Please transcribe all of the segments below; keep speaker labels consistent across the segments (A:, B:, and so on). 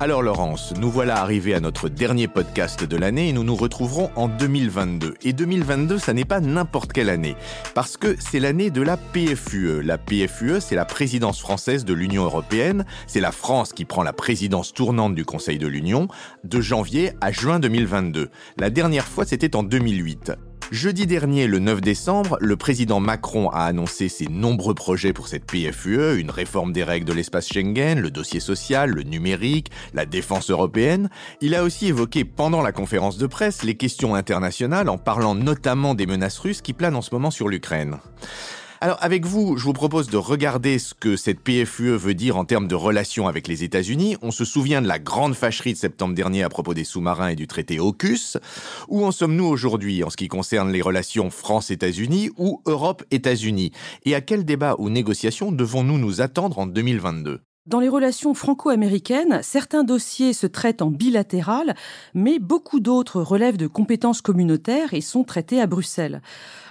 A: Alors Laurence, nous voilà arrivés à notre dernier podcast de l'année et nous nous retrouverons en 2022. Et 2022, ça n'est pas n'importe quelle année, parce que c'est l'année de la PFUE. La PFUE, c'est la présidence française de l'Union européenne. C'est la France qui prend la présidence tournante du Conseil de l'Union de janvier à juin 2022. La dernière fois, c'était en 2008. Jeudi dernier, le 9 décembre, le président Macron a annoncé ses nombreux projets pour cette PFUE, une réforme des règles de l'espace Schengen, le dossier social, le numérique, la défense européenne. Il a aussi évoqué pendant la conférence de presse les questions internationales en parlant notamment des menaces russes qui planent en ce moment sur l'Ukraine. Alors avec vous, je vous propose de regarder ce que cette PFUE veut dire en termes de relations avec les États-Unis. On se souvient de la grande fâcherie de septembre dernier à propos des sous-marins et du traité AUKUS. Où en sommes-nous aujourd'hui en ce qui concerne les relations France-États-Unis ou Europe-États-Unis? Et à quel débat ou négociations devons-nous nous attendre en 2022
B: dans les relations franco-américaines, certains dossiers se traitent en bilatéral, mais beaucoup d'autres relèvent de compétences communautaires et sont traités à Bruxelles.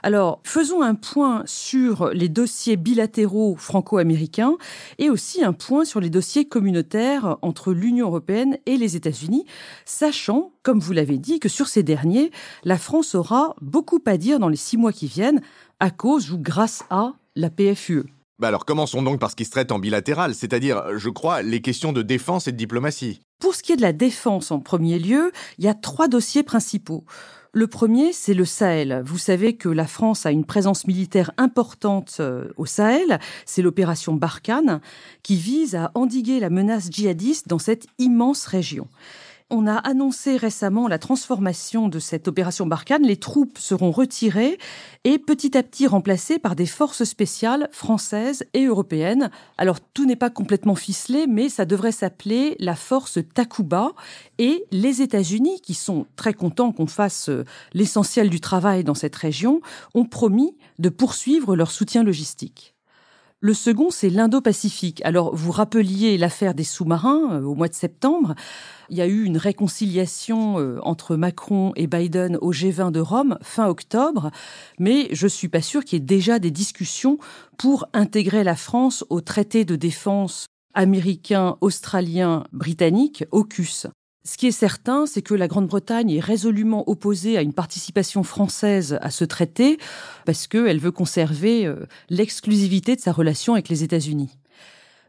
B: Alors, faisons un point sur les dossiers bilatéraux franco-américains et aussi un point sur les dossiers communautaires entre l'Union européenne et les États-Unis, sachant, comme vous l'avez dit, que sur ces derniers, la France aura beaucoup à dire dans les six mois qui viennent, à cause ou grâce à la PFUE.
A: Bah alors commençons donc par ce qui se traite en bilatéral, c'est-à-dire, je crois, les questions de défense et de diplomatie.
B: Pour ce qui est de la défense en premier lieu, il y a trois dossiers principaux. Le premier, c'est le Sahel. Vous savez que la France a une présence militaire importante euh, au Sahel. C'est l'opération Barkhane qui vise à endiguer la menace djihadiste dans cette immense région. On a annoncé récemment la transformation de cette opération Barkhane. Les troupes seront retirées et petit à petit remplacées par des forces spéciales françaises et européennes. Alors tout n'est pas complètement ficelé, mais ça devrait s'appeler la force Takuba. Et les États-Unis, qui sont très contents qu'on fasse euh, l'essentiel du travail dans cette région, ont promis de poursuivre leur soutien logistique. Le second, c'est l'Indo-Pacifique. Alors, vous rappeliez l'affaire des sous-marins euh, au mois de septembre. Il y a eu une réconciliation euh, entre Macron et Biden au G20 de Rome fin octobre, mais je suis pas sûr qu'il y ait déjà des discussions pour intégrer la France au traité de défense américain, australien, britannique, AUKUS. Ce qui est certain, c'est que la Grande-Bretagne est résolument opposée à une participation française à ce traité parce qu'elle veut conserver euh, l'exclusivité de sa relation avec les États-Unis.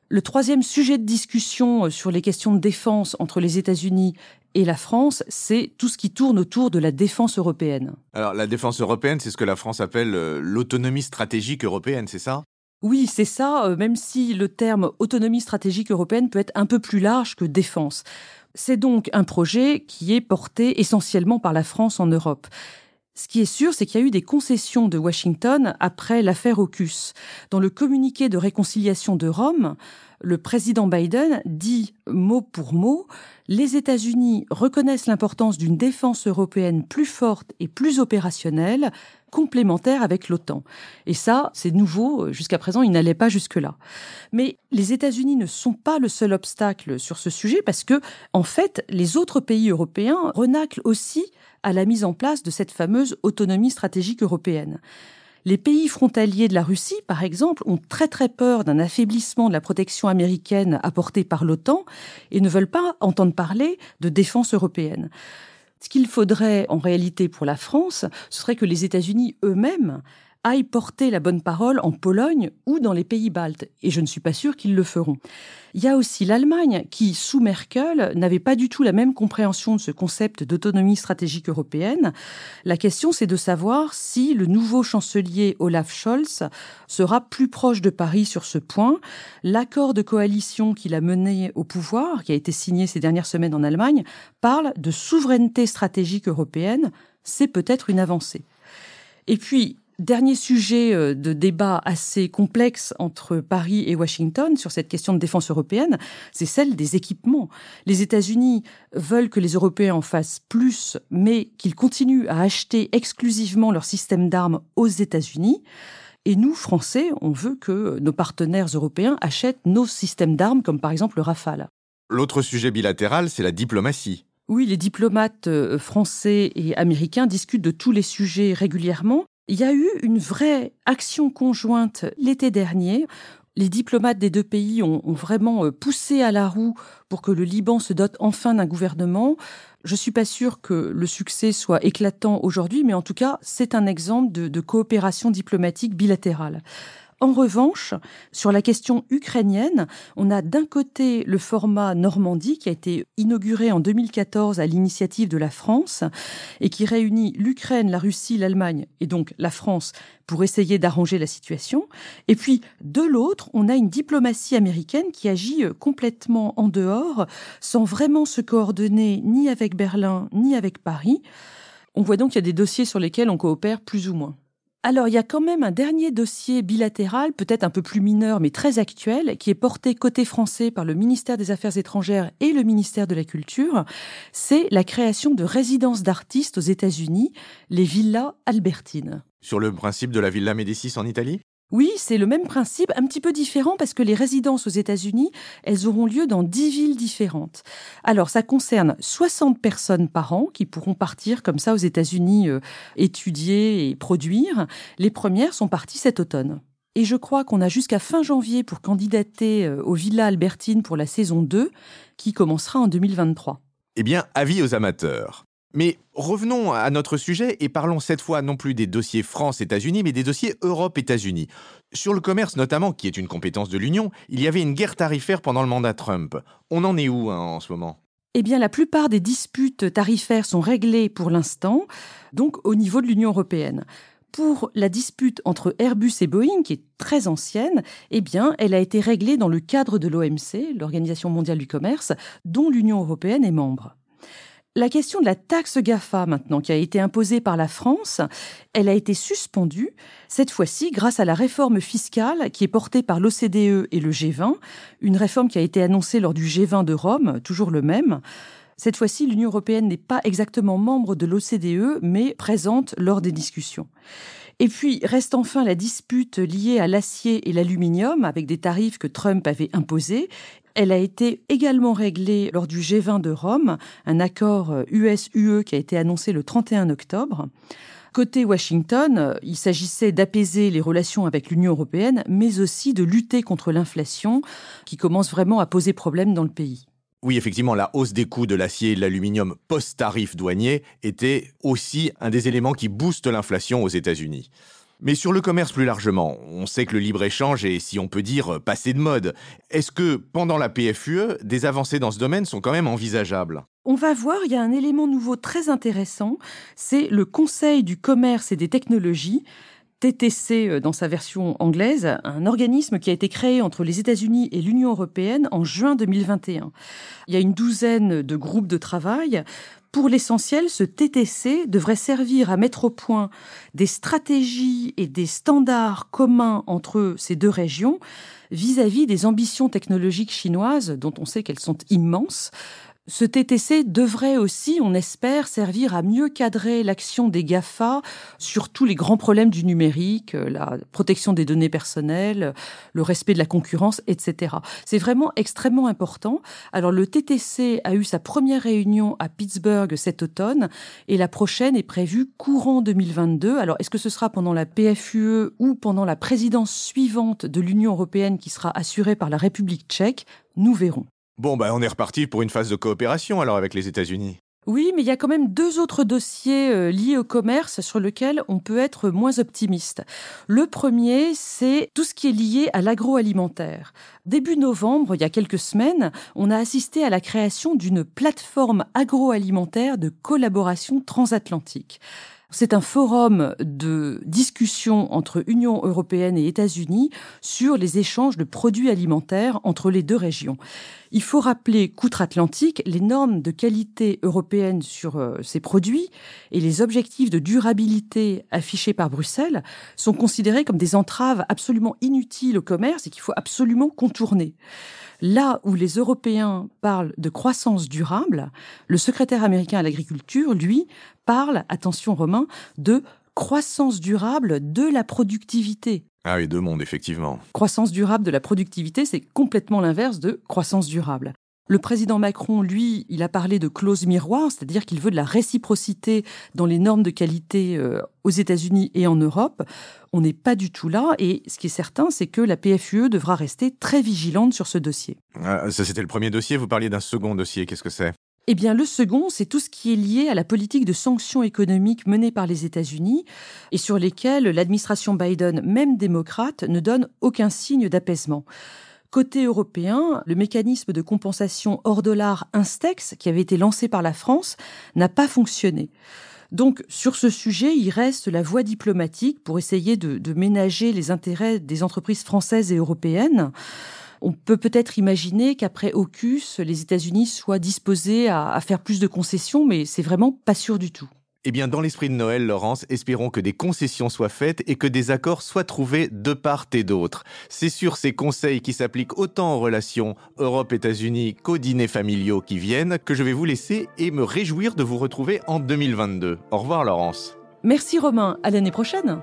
B: Le troisième sujet de discussion euh, sur les questions de défense entre les États-Unis et la France, c'est tout ce qui tourne autour de la défense européenne.
A: Alors la défense européenne, c'est ce que la France appelle euh, l'autonomie stratégique européenne, c'est ça?
B: Oui, c'est ça, même si le terme autonomie stratégique européenne peut être un peu plus large que défense. C'est donc un projet qui est porté essentiellement par la France en Europe. Ce qui est sûr, c'est qu'il y a eu des concessions de Washington après l'affaire AUKUS. Dans le communiqué de réconciliation de Rome, le président Biden dit mot pour mot les États-Unis reconnaissent l'importance d'une défense européenne plus forte et plus opérationnelle, complémentaire avec l'OTAN. Et ça, c'est nouveau. Jusqu'à présent, il n'allait pas jusque-là. Mais les États-Unis ne sont pas le seul obstacle sur ce sujet parce que, en fait, les autres pays européens renaclent aussi à la mise en place de cette fameuse autonomie stratégique européenne. Les pays frontaliers de la Russie, par exemple, ont très très peur d'un affaiblissement de la protection américaine apportée par l'OTAN et ne veulent pas entendre parler de défense européenne. Ce qu'il faudrait en réalité pour la France, ce serait que les États-Unis eux-mêmes aillent porter la bonne parole en Pologne ou dans les pays baltes. Et je ne suis pas sûre qu'ils le feront. Il y a aussi l'Allemagne qui, sous Merkel, n'avait pas du tout la même compréhension de ce concept d'autonomie stratégique européenne. La question, c'est de savoir si le nouveau chancelier Olaf Scholz sera plus proche de Paris sur ce point. L'accord de coalition qu'il a mené au pouvoir, qui a été signé ces dernières semaines en Allemagne, parle de souveraineté stratégique européenne. C'est peut-être une avancée. Et puis, Dernier sujet euh, de débat assez complexe entre Paris et Washington sur cette question de défense européenne, c'est celle des équipements. Les États-Unis veulent que les Européens en fassent plus, mais qu'ils continuent à acheter exclusivement leur système d'armes aux États-Unis. Et nous, Français, on veut que nos partenaires européens achètent nos systèmes d'armes, comme par exemple le Rafale.
A: L'autre sujet bilatéral, c'est la diplomatie.
B: Oui, les diplomates euh, français et américains discutent de tous les sujets régulièrement. Il y a eu une vraie action conjointe l'été dernier. Les diplomates des deux pays ont, vraiment euh, poussé à la roue pour que le Liban se dote enfin d'un gouvernement. Je suis pas sûre que le succès soit éclatant aujourd'hui, mais en tout cas, c'est un exemple de coopération diplomatique bilatérale. En revanche, sur la question ukrainienne, on a d'un côté le format Normandie qui a été inauguré en 2014 à l'initiative de la France et qui réunit l'Ukraine, la Russie, l'Allemagne et donc la France pour essayer d'arranger la situation. Et puis, de l'autre, on a une diplomatie américaine qui agit complètement en dehors, sans vraiment se coordonner ni avec Berlin ni avec Paris. On voit donc qu'il y a des dossiers sur lesquels on coopère plus ou moins. Alors, il y a quand même un dernier dossier bilatéral, peut-être un peu plus mineur, mais très actuel, qui est porté côté français par le ministère des Affaires étrangères et le ministère de la Culture. C'est la création de résidences d'artistes aux États-Unis, les villas albertines.
A: Sur le principe de la Villa Médicis en Italie?
B: Oui, c'est le même principe, un petit peu différent parce que les résidences aux États-Unis, elles auront lieu dans dix villes différentes. Alors, ça concerne 60 personnes par an qui pourront partir comme ça aux États-Unis euh, étudier et produire. Les premières sont parties cet automne. Et je crois qu'on a jusqu'à fin janvier pour candidater euh, aux Villas Albertines pour la saison 2 qui commencera en 2023.
A: Eh bien, avis aux amateurs. Mais revenons à notre sujet et parlons cette fois non plus des dossiers France-États-Unis, mais des dossiers Europe-États-Unis. Sur le commerce notamment, qui est une compétence de l'Union, il y avait une guerre tarifaire pendant le mandat Trump. On en est où hein, en ce moment?
B: Eh bien, la plupart des disputes tarifaires sont réglées pour l'instant, donc au niveau de l'Union européenne. Pour la dispute entre Airbus et Boeing, qui est très ancienne, eh bien, elle a été réglée dans le cadre de l'OMC, l'Organisation mondiale du commerce, dont l'Union européenne est membre. La question de la taxe GAFA, maintenant, qui a été imposée par la France, elle a été suspendue, cette fois-ci grâce à la réforme fiscale qui est portée par l'OCDE et le G20, une réforme qui a été annoncée lors du G20 de Rome, toujours le même. Cette fois-ci, l'Union européenne n'est pas exactement membre de l'OCDE, mais présente lors des discussions. Et puis reste enfin la dispute liée à l'acier et l'aluminium avec des tarifs que Trump avait imposés elle a été également réglée lors du G20 de Rome, un accord US-UE euh, qui a été annoncé le 31 octobre. Côté Washington, euh, il s'agissait d'apaiser les relations avec l'Union européenne, mais aussi de lutter contre l'inflation qui commence vraiment à poser problème dans le pays.
A: Oui, effectivement, la hausse des coûts de l'acier et de l'aluminium post-tarif douanier était aussi un des éléments qui boostent l'inflation aux États-Unis. Mais sur le commerce plus largement, on sait que le libre-échange est, si on peut dire, passé de mode. Est-ce que, pendant la PFUE, des avancées dans ce domaine sont quand même envisageables?
B: On va voir, il y a un élément nouveau très intéressant, c'est le Conseil du commerce et des technologies TTC euh, dans sa version anglaise, un organisme qui a été créé entre les États-Unis et l'Union européenne en juin 2021. Il y a une douzaine de groupes de travail pour l'essentiel, ce TTC devrait servir à mettre au point des stratégies et des standards communs entre ces deux régions vis-à-vis des ambitions technologiques chinoises, dont on sait qu'elles sont immenses, ce TTC devrait aussi, on espère, servir à mieux cadrer l'action des GAFA sur tous les grands problèmes du numérique, euh, la protection des données personnelles, le respect de la concurrence, etc. C'est vraiment extrêmement important. Alors le TTC a eu sa première réunion à Pittsburgh cet automne et la prochaine est prévue courant 2022. Alors est-ce que ce sera pendant la PFUE ou pendant la présidence suivante de l'Union européenne qui sera assurée par la République tchèque? Nous verrons.
A: Bon, bah, on est reparti pour une phase de coopération alors avec les États-Unis.
B: Oui, mais il y a quand même deux autres dossiers euh, liés au commerce sur lesquels on peut être moins optimiste. Le premier, c'est tout ce qui est lié à l'agroalimentaire. Début novembre, il y a quelques semaines, on a assisté à la création d'une plateforme agroalimentaire de collaboration transatlantique. C'est un forum de discussion entre Union européenne et États-Unis sur les échanges de produits alimentaires entre les deux régions. Il faut rappeler qu'outre-Atlantique, les normes de qualité européennes sur euh, ces produits et les objectifs de durabilité affichés par Bruxelles sont considérés comme des entraves absolument inutiles au commerce et qu'il faut absolument contourner. Là où les Européens parlent de croissance durable, le secrétaire américain à l'agriculture, lui, parle, attention Romain, de croissance durable de la productivité.
A: Ah oui, deux mondes, effectivement.
B: Croissance durable de la productivité, c'est complètement l'inverse de croissance durable. Le président Macron, lui, il a parlé de clause miroir, c'est-à-dire qu'il veut de la réciprocité dans les normes de qualité euh, aux États-Unis et en Europe. On n'est pas du tout là, et ce qui est certain, c'est que la PFUE devra rester très vigilante sur ce dossier.
A: Ah, ça, c'était le premier dossier. Vous parliez d'un second dossier. Qu'est-ce que c'est?
B: Eh bien, le second, c'est tout ce qui est lié à la politique de sanctions économiques menée par les États-Unis et sur lesquelles l'administration Biden, même démocrate, ne donne aucun signe d'apaisement. Côté européen, le mécanisme de compensation hors dollar Instex, qui avait été lancé par la France, n'a pas fonctionné. Donc, sur ce sujet, il reste la voie diplomatique pour essayer de, de ménager les intérêts des entreprises françaises et européennes. On peut peut-être imaginer qu'après AUKUS, les États-Unis soient disposés à, à faire plus de concessions, mais c'est vraiment pas sûr du tout.
A: Eh bien, dans l'esprit de Noël, Laurence, espérons que des concessions soient faites et que des accords soient trouvés de part et d'autre. C'est sur ces conseils qui s'appliquent autant aux relations Europe-États-Unis qu'aux dîners familiaux qui viennent que je vais vous laisser et me réjouir de vous retrouver en 2022. Au revoir, Laurence.
B: Merci Romain, à l'année prochaine.